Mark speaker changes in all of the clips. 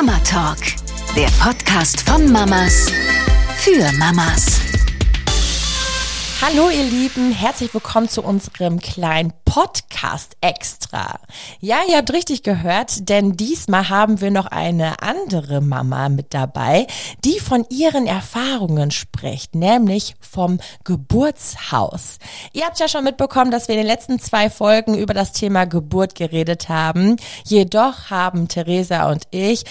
Speaker 1: Mama Talk, der Podcast von Mamas für Mamas.
Speaker 2: Hallo ihr Lieben, herzlich willkommen zu unserem kleinen Podcast extra. Ja, ihr habt richtig gehört, denn diesmal haben wir noch eine andere Mama mit dabei, die von ihren Erfahrungen spricht, nämlich vom Geburtshaus. Ihr habt ja schon mitbekommen, dass wir in den letzten zwei Folgen über das Thema Geburt geredet haben. Jedoch haben Theresa und ich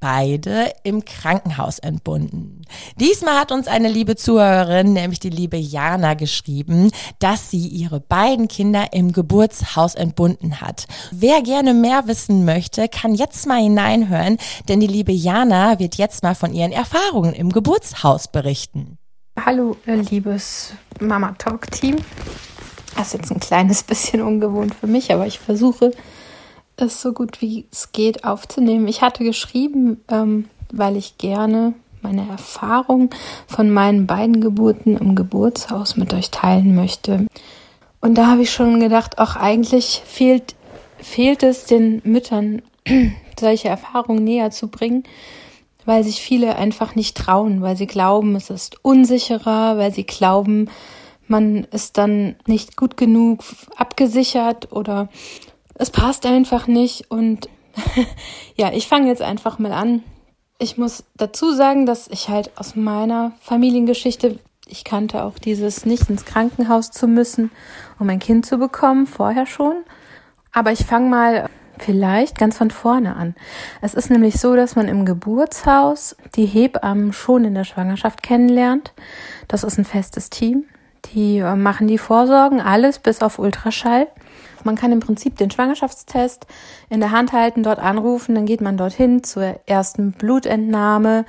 Speaker 2: beide im Krankenhaus entbunden. Diesmal hat uns eine liebe Zuhörerin, nämlich die liebe Jana, geschrieben, dass sie ihre beiden Kinder im Geburtshaus entbunden hat. Wer gerne mehr wissen möchte, kann jetzt mal hineinhören, denn die liebe Jana wird jetzt mal von ihren Erfahrungen im Geburtshaus berichten.
Speaker 3: Hallo, liebes Mama Talk Team. Das ist jetzt ein kleines bisschen ungewohnt für mich, aber ich versuche es so gut wie es geht aufzunehmen. Ich hatte geschrieben, ähm, weil ich gerne meine Erfahrung von meinen beiden Geburten im Geburtshaus mit euch teilen möchte. Und da habe ich schon gedacht, auch eigentlich fehlt, fehlt es den Müttern, solche Erfahrungen näher zu bringen, weil sich viele einfach nicht trauen, weil sie glauben, es ist unsicherer, weil sie glauben, man ist dann nicht gut genug abgesichert oder es passt einfach nicht und ja, ich fange jetzt einfach mal an. Ich muss dazu sagen, dass ich halt aus meiner Familiengeschichte, ich kannte auch dieses nicht ins Krankenhaus zu müssen, um ein Kind zu bekommen, vorher schon. Aber ich fange mal vielleicht ganz von vorne an. Es ist nämlich so, dass man im Geburtshaus die Hebammen schon in der Schwangerschaft kennenlernt. Das ist ein festes Team. Die äh, machen die Vorsorgen, alles bis auf Ultraschall. Man kann im Prinzip den Schwangerschaftstest in der Hand halten, dort anrufen, dann geht man dorthin zur ersten Blutentnahme.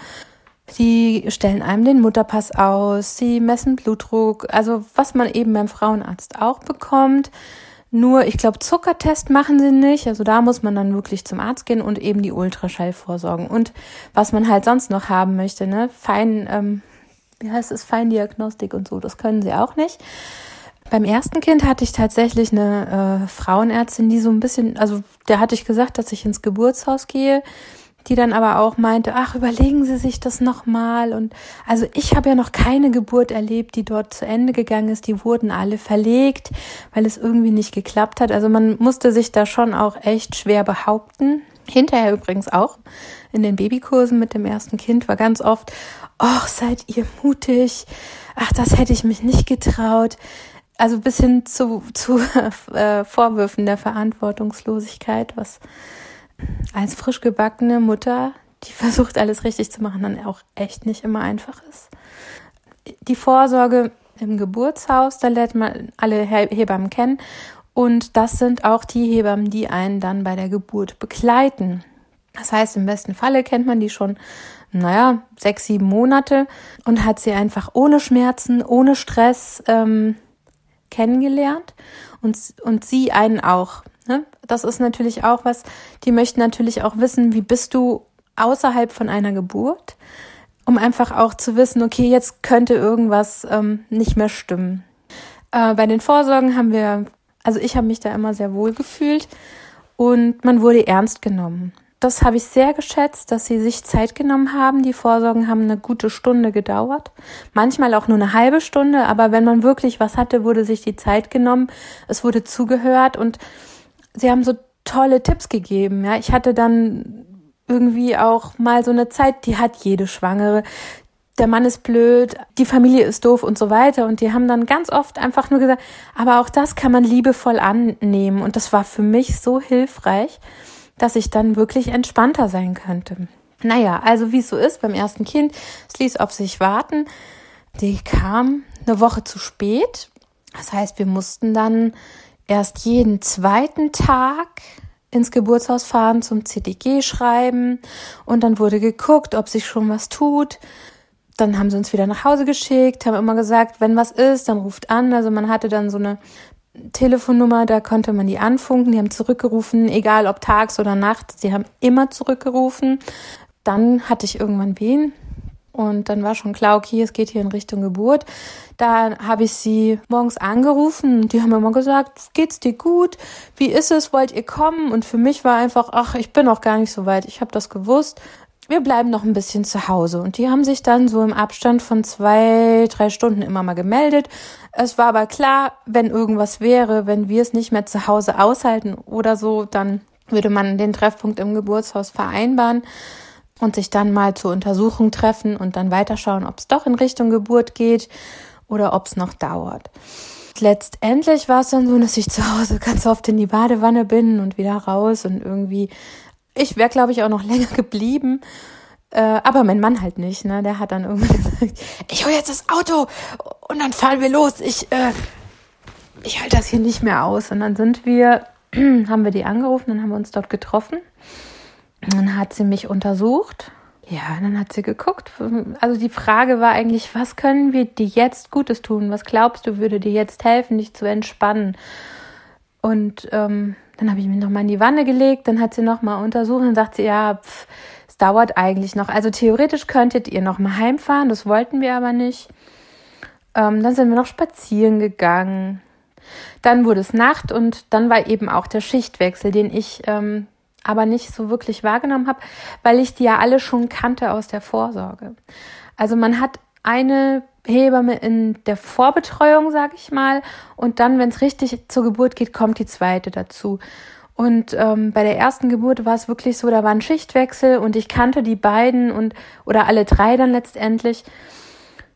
Speaker 3: Sie stellen einem den Mutterpass aus, sie messen Blutdruck, also was man eben beim Frauenarzt auch bekommt. Nur, ich glaube, Zuckertest machen sie nicht. Also da muss man dann wirklich zum Arzt gehen und eben die Ultraschall vorsorgen. Und was man halt sonst noch haben möchte, ne? Fein, ähm, wie heißt es, Feindiagnostik und so, das können sie auch nicht. Beim ersten Kind hatte ich tatsächlich eine äh, Frauenärztin, die so ein bisschen, also der hatte ich gesagt, dass ich ins Geburtshaus gehe, die dann aber auch meinte, ach, überlegen Sie sich das nochmal. Und also ich habe ja noch keine Geburt erlebt, die dort zu Ende gegangen ist. Die wurden alle verlegt, weil es irgendwie nicht geklappt hat. Also man musste sich da schon auch echt schwer behaupten. Hinterher übrigens auch in den Babykursen mit dem ersten Kind war ganz oft, ach, seid ihr mutig. Ach, das hätte ich mich nicht getraut also bis hin zu, zu äh, Vorwürfen der Verantwortungslosigkeit, was als frisch gebackene Mutter, die versucht, alles richtig zu machen, dann auch echt nicht immer einfach ist. Die Vorsorge im Geburtshaus, da lernt man alle Hebammen kennen. Und das sind auch die Hebammen, die einen dann bei der Geburt begleiten. Das heißt, im besten Falle kennt man die schon, naja, sechs, sieben Monate und hat sie einfach ohne Schmerzen, ohne Stress ähm, kennengelernt und, und sie einen auch. Ne? Das ist natürlich auch was, die möchten natürlich auch wissen, wie bist du außerhalb von einer Geburt, um einfach auch zu wissen, okay, jetzt könnte irgendwas ähm, nicht mehr stimmen. Äh, bei den Vorsorgen haben wir, also ich habe mich da immer sehr wohl gefühlt und man wurde ernst genommen das habe ich sehr geschätzt, dass sie sich Zeit genommen haben. Die Vorsorgen haben eine gute Stunde gedauert. Manchmal auch nur eine halbe Stunde, aber wenn man wirklich was hatte, wurde sich die Zeit genommen. Es wurde zugehört und sie haben so tolle Tipps gegeben. Ja, ich hatte dann irgendwie auch mal so eine Zeit, die hat jede Schwangere. Der Mann ist blöd, die Familie ist doof und so weiter. Und die haben dann ganz oft einfach nur gesagt, aber auch das kann man liebevoll annehmen. Und das war für mich so hilfreich dass ich dann wirklich entspannter sein könnte. Naja, also wie es so ist beim ersten Kind, es ließ auf sich warten. Die kam eine Woche zu spät. Das heißt, wir mussten dann erst jeden zweiten Tag ins Geburtshaus fahren zum CDG schreiben und dann wurde geguckt, ob sich schon was tut. Dann haben sie uns wieder nach Hause geschickt, haben immer gesagt, wenn was ist, dann ruft an. Also man hatte dann so eine Telefonnummer, da konnte man die anfunken, die haben zurückgerufen, egal ob tags oder nachts, die haben immer zurückgerufen. Dann hatte ich irgendwann wen, Und dann war schon klar, okay, es geht hier in Richtung Geburt. Da habe ich sie morgens angerufen die haben immer gesagt, geht's dir gut? Wie ist es? Wollt ihr kommen? Und für mich war einfach, ach, ich bin noch gar nicht so weit. Ich habe das gewusst. Wir bleiben noch ein bisschen zu Hause. Und die haben sich dann so im Abstand von zwei, drei Stunden immer mal gemeldet. Es war aber klar, wenn irgendwas wäre, wenn wir es nicht mehr zu Hause aushalten oder so, dann würde man den Treffpunkt im Geburtshaus vereinbaren und sich dann mal zur Untersuchung treffen und dann weiterschauen, ob es doch in Richtung Geburt geht oder ob es noch dauert. Letztendlich war es dann so, dass ich zu Hause ganz oft in die Badewanne bin und wieder raus und irgendwie, ich wäre glaube ich auch noch länger geblieben. Äh, aber mein Mann halt nicht, ne? Der hat dann irgendwie gesagt, ich hole jetzt das Auto und dann fahren wir los. Ich, äh, ich halte das hier nicht mehr aus. Und dann sind wir, haben wir die angerufen, dann haben wir uns dort getroffen. Dann hat sie mich untersucht. Ja, dann hat sie geguckt. Also die Frage war eigentlich, was können wir dir jetzt Gutes tun? Was glaubst du, würde dir jetzt helfen, dich zu entspannen? Und ähm, dann habe ich mich nochmal in die Wanne gelegt, dann hat sie nochmal untersucht und sagt sie, ja, pff, es dauert eigentlich noch. Also theoretisch könntet ihr nochmal heimfahren, das wollten wir aber nicht. Ähm, dann sind wir noch spazieren gegangen. Dann wurde es Nacht und dann war eben auch der Schichtwechsel, den ich ähm, aber nicht so wirklich wahrgenommen habe, weil ich die ja alle schon kannte aus der Vorsorge. Also man hat eine Hebamme in der Vorbetreuung, sag ich mal, und dann, wenn es richtig zur Geburt geht, kommt die zweite dazu. Und ähm, bei der ersten Geburt war es wirklich so, da war ein Schichtwechsel und ich kannte die beiden und oder alle drei dann letztendlich,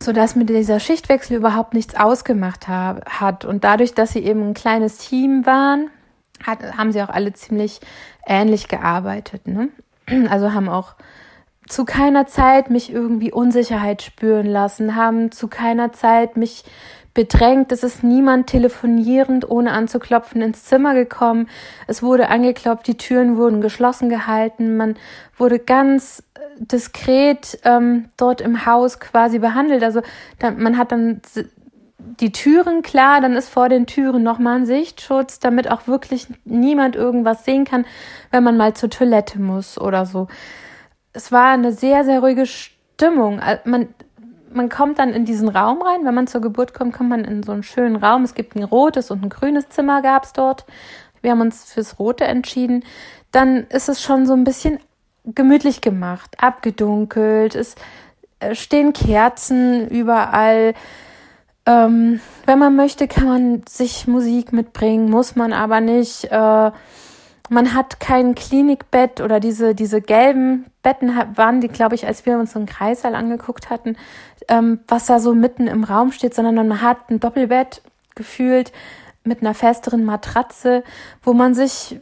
Speaker 3: so dass mir dieser Schichtwechsel überhaupt nichts ausgemacht hab, hat. Und dadurch, dass sie eben ein kleines Team waren, hat, haben sie auch alle ziemlich ähnlich gearbeitet. Ne? Also haben auch zu keiner Zeit mich irgendwie Unsicherheit spüren lassen, haben zu keiner Zeit mich bedrängt. Es ist niemand telefonierend, ohne anzuklopfen, ins Zimmer gekommen. Es wurde angeklopft, die Türen wurden geschlossen gehalten. Man wurde ganz diskret ähm, dort im Haus quasi behandelt. Also da, man hat dann die Türen klar, dann ist vor den Türen nochmal ein Sichtschutz, damit auch wirklich niemand irgendwas sehen kann, wenn man mal zur Toilette muss oder so. Es war eine sehr, sehr ruhige Stimmung. Man, man kommt dann in diesen Raum rein. Wenn man zur Geburt kommt, kommt man in so einen schönen Raum. Es gibt ein rotes und ein grünes Zimmer gab es dort. Wir haben uns fürs rote entschieden. Dann ist es schon so ein bisschen gemütlich gemacht, abgedunkelt. Es äh, stehen Kerzen überall ähm, wenn man möchte, kann man sich Musik mitbringen, muss man aber nicht. Äh, man hat kein Klinikbett oder diese, diese gelben Betten waren die, glaube ich, als wir uns so einen Kreissaal angeguckt hatten, ähm, was da so mitten im Raum steht, sondern man hat ein Doppelbett gefühlt mit einer festeren Matratze, wo man sich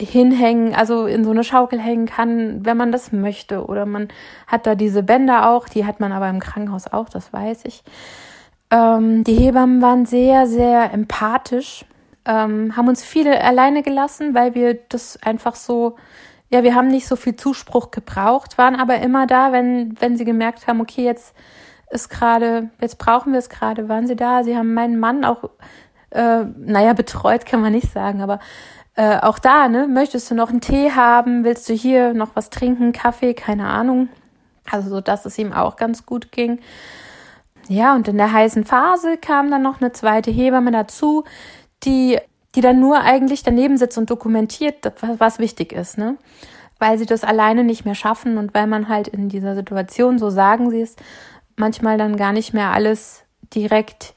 Speaker 3: hinhängen, also in so eine Schaukel hängen kann, wenn man das möchte. Oder man hat da diese Bänder auch, die hat man aber im Krankenhaus auch, das weiß ich. Ähm, die Hebammen waren sehr, sehr empathisch, ähm, haben uns viele alleine gelassen, weil wir das einfach so, ja, wir haben nicht so viel Zuspruch gebraucht, waren aber immer da, wenn, wenn sie gemerkt haben, okay, jetzt ist gerade, jetzt brauchen wir es gerade, waren sie da. Sie haben meinen Mann auch, äh, naja, betreut kann man nicht sagen, aber äh, auch da, ne, möchtest du noch einen Tee haben? Willst du hier noch was trinken? Kaffee? Keine Ahnung. Also so, dass es ihm auch ganz gut ging. Ja, und in der heißen Phase kam dann noch eine zweite Hebamme dazu, die, die dann nur eigentlich daneben sitzt und dokumentiert, was wichtig ist, ne? Weil sie das alleine nicht mehr schaffen und weil man halt in dieser Situation, so sagen sie es, manchmal dann gar nicht mehr alles direkt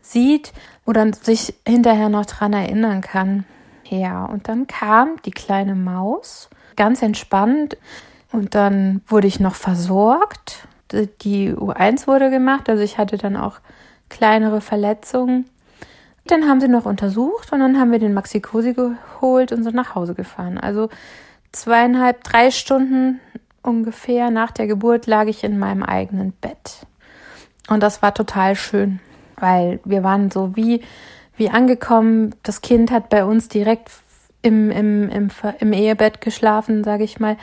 Speaker 3: sieht oder sich hinterher noch dran erinnern kann. Ja, und dann kam die kleine Maus, ganz entspannt, und dann wurde ich noch versorgt die U1 wurde gemacht, also ich hatte dann auch kleinere Verletzungen. Dann haben sie noch untersucht und dann haben wir den Maxi Cosi geholt und sind nach Hause gefahren. Also zweieinhalb, drei Stunden ungefähr nach der Geburt lag ich in meinem eigenen Bett. Und das war total schön, weil wir waren so wie, wie angekommen. Das Kind hat bei uns direkt im, im, im, im Ehebett geschlafen, sage ich mal.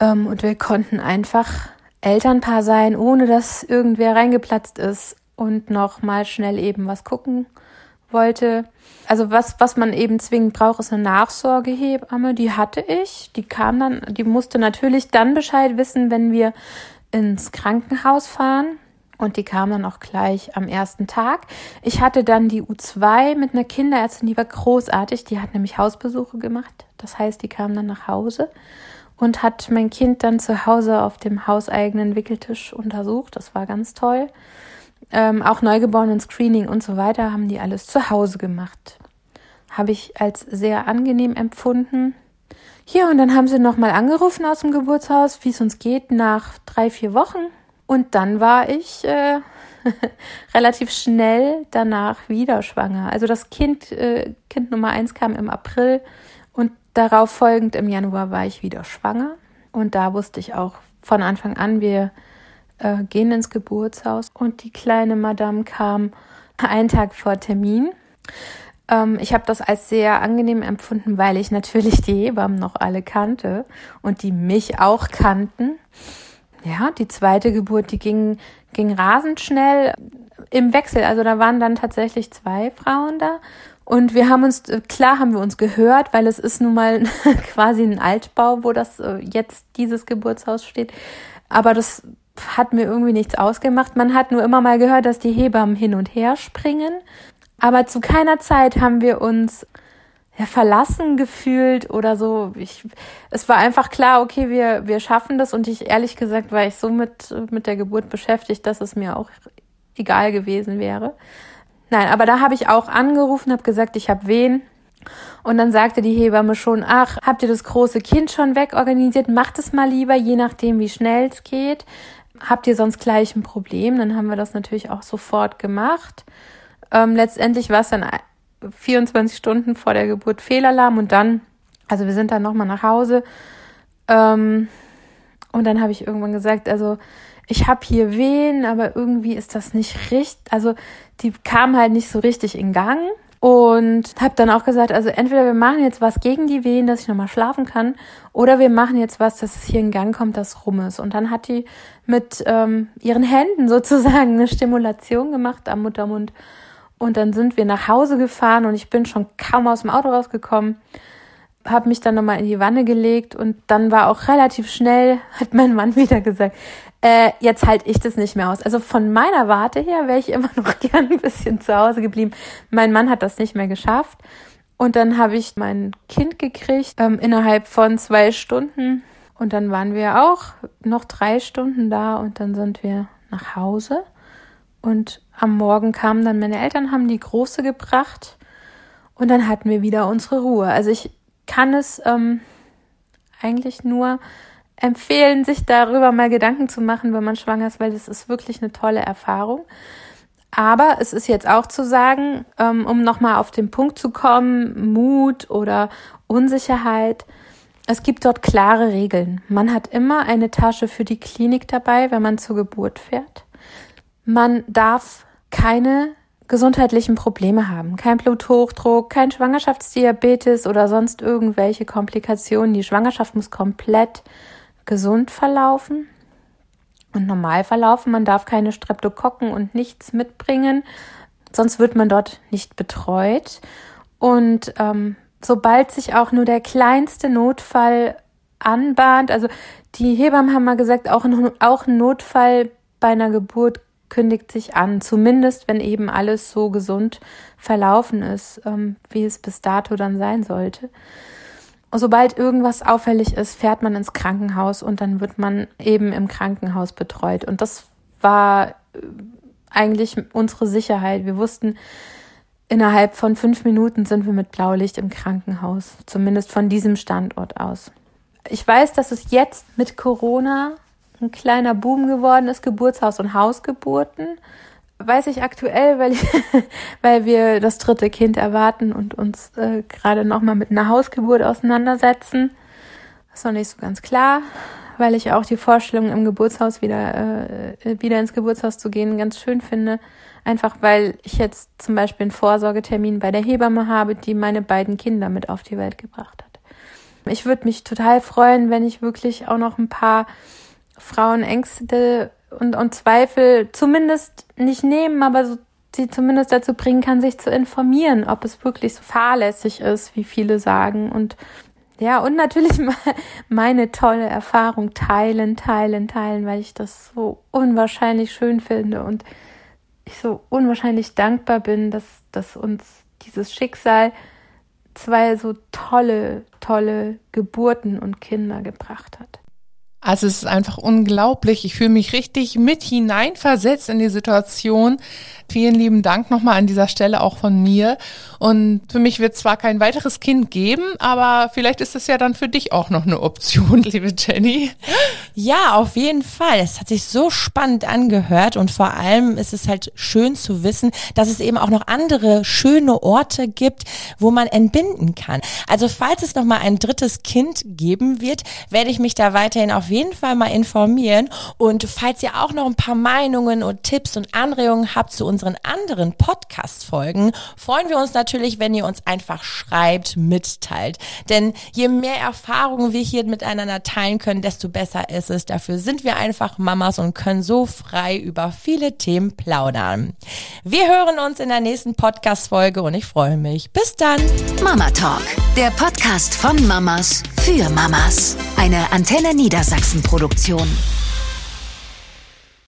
Speaker 3: Ähm, und wir konnten einfach Elternpaar sein, ohne dass irgendwer reingeplatzt ist und noch mal schnell eben was gucken wollte. Also was, was man eben zwingend braucht, ist eine Nachsorgehebamme. Die hatte ich. Die kam dann, die musste natürlich dann Bescheid wissen, wenn wir ins Krankenhaus fahren. Und die kam dann auch gleich am ersten Tag. Ich hatte dann die U2 mit einer Kinderärztin, die war großartig. Die hat nämlich Hausbesuche gemacht. Das heißt, die kam dann nach Hause und hat mein Kind dann zu Hause auf dem hauseigenen Wickeltisch untersucht. Das war ganz toll. Ähm, auch Neugeborenen Screening und so weiter haben die alles zu Hause gemacht. Habe ich als sehr angenehm empfunden. Ja, und dann haben sie nochmal angerufen aus dem Geburtshaus, wie es uns geht, nach drei, vier Wochen. Und dann war ich äh, relativ schnell danach wieder schwanger. Also das Kind, äh, Kind Nummer eins kam im April und darauf folgend im Januar war ich wieder schwanger. Und da wusste ich auch von Anfang an, wir äh, gehen ins Geburtshaus. Und die kleine Madame kam einen Tag vor Termin. Ähm, ich habe das als sehr angenehm empfunden, weil ich natürlich die Hebammen noch alle kannte und die mich auch kannten ja, die zweite Geburt, die ging, ging rasend schnell im Wechsel. Also da waren dann tatsächlich zwei Frauen da. Und wir haben uns, klar haben wir uns gehört, weil es ist nun mal quasi ein Altbau, wo das äh, jetzt dieses Geburtshaus steht. Aber das hat mir irgendwie nichts ausgemacht. Man hat nur immer mal gehört, dass die Hebammen hin und her springen. Aber zu keiner Zeit haben wir uns ja, verlassen gefühlt oder so. Ich, es war einfach klar, okay, wir, wir schaffen das und ich ehrlich gesagt war ich so mit, mit der Geburt beschäftigt, dass es mir auch egal gewesen wäre. Nein, aber da habe ich auch angerufen, habe gesagt, ich habe wen. Und dann sagte die Hebamme schon, ach, habt ihr das große Kind schon wegorganisiert? Macht es mal lieber, je nachdem, wie schnell es geht. Habt ihr sonst gleich ein Problem? Dann haben wir das natürlich auch sofort gemacht. Ähm, letztendlich war es dann 24 Stunden vor der Geburt Fehlalarm und dann, also wir sind dann nochmal nach Hause ähm, und dann habe ich irgendwann gesagt, also ich habe hier Wehen, aber irgendwie ist das nicht richtig, also die kam halt nicht so richtig in Gang und habe dann auch gesagt, also entweder wir machen jetzt was gegen die Wehen, dass ich nochmal schlafen kann, oder wir machen jetzt was, dass es hier in Gang kommt, das rum ist. Und dann hat die mit ähm, ihren Händen sozusagen eine Stimulation gemacht am Muttermund und dann sind wir nach Hause gefahren und ich bin schon kaum aus dem Auto rausgekommen, habe mich dann nochmal in die Wanne gelegt und dann war auch relativ schnell, hat mein Mann wieder gesagt, äh, jetzt halte ich das nicht mehr aus. Also von meiner Warte her wäre ich immer noch gern ein bisschen zu Hause geblieben. Mein Mann hat das nicht mehr geschafft. Und dann habe ich mein Kind gekriegt ähm, innerhalb von zwei Stunden. Und dann waren wir auch noch drei Stunden da und dann sind wir nach Hause. Und am Morgen kamen dann meine Eltern, haben die Große gebracht und dann hatten wir wieder unsere Ruhe. Also ich kann es ähm, eigentlich nur empfehlen, sich darüber mal Gedanken zu machen, wenn man schwanger ist, weil das ist wirklich eine tolle Erfahrung. Aber es ist jetzt auch zu sagen, ähm, um nochmal auf den Punkt zu kommen, Mut oder Unsicherheit. Es gibt dort klare Regeln. Man hat immer eine Tasche für die Klinik dabei, wenn man zur Geburt fährt. Man darf keine gesundheitlichen Probleme haben. Kein Bluthochdruck, kein Schwangerschaftsdiabetes oder sonst irgendwelche Komplikationen. Die Schwangerschaft muss komplett gesund verlaufen und normal verlaufen. Man darf keine Streptokokken und nichts mitbringen, sonst wird man dort nicht betreut. Und ähm, sobald sich auch nur der kleinste Notfall anbahnt, also die Hebammen haben mal gesagt, auch ein, auch ein Notfall bei einer Geburt kündigt sich an, zumindest wenn eben alles so gesund verlaufen ist, ähm, wie es bis dato dann sein sollte. Sobald irgendwas auffällig ist, fährt man ins Krankenhaus und dann wird man eben im Krankenhaus betreut. Und das war äh, eigentlich unsere Sicherheit. Wir wussten, innerhalb von fünf Minuten sind wir mit Blaulicht im Krankenhaus, zumindest von diesem Standort aus. Ich weiß, dass es jetzt mit Corona ein kleiner Boom geworden ist, Geburtshaus- und Hausgeburten. Weiß ich aktuell, weil, weil wir das dritte Kind erwarten und uns äh, gerade nochmal mit einer Hausgeburt auseinandersetzen. Ist noch nicht so ganz klar, weil ich auch die Vorstellung, im Geburtshaus wieder, äh, wieder ins Geburtshaus zu gehen, ganz schön finde. Einfach weil ich jetzt zum Beispiel einen Vorsorgetermin bei der Hebamme habe, die meine beiden Kinder mit auf die Welt gebracht hat. Ich würde mich total freuen, wenn ich wirklich auch noch ein paar Frauen Ängste und, und Zweifel zumindest nicht nehmen, aber so, sie zumindest dazu bringen kann, sich zu informieren, ob es wirklich so fahrlässig ist, wie viele sagen. Und Ja, und natürlich meine tolle Erfahrung teilen, teilen, teilen, weil ich das so unwahrscheinlich schön finde und ich so unwahrscheinlich dankbar bin, dass, dass uns dieses Schicksal zwei so tolle, tolle Geburten und Kinder gebracht hat.
Speaker 4: Also es ist einfach unglaublich. Ich fühle mich richtig mit hineinversetzt in die Situation. Vielen lieben Dank nochmal an dieser Stelle auch von mir. Und für mich wird zwar kein weiteres Kind geben, aber vielleicht ist es ja dann für dich auch noch eine Option, liebe Jenny.
Speaker 2: Ja, auf jeden Fall. Es hat sich so spannend angehört und vor allem ist es halt schön zu wissen, dass es eben auch noch andere schöne Orte gibt, wo man entbinden kann. Also falls es nochmal ein drittes Kind geben wird, werde ich mich da weiterhin auf jeden Fall mal informieren. Und falls ihr auch noch ein paar Meinungen und Tipps und Anregungen habt zu unseren anderen Podcast-Folgen, freuen wir uns natürlich, wenn ihr uns einfach schreibt, mitteilt. Denn je mehr Erfahrungen wir hier miteinander teilen können, desto besser ist es. Dafür sind wir einfach Mamas und können so frei über viele Themen plaudern. Wir hören uns in der nächsten Podcast-Folge und ich freue mich. Bis dann.
Speaker 1: Mama Talk, der Podcast von Mamas für Mamas. Eine Antenne Niedersachsen Produktion.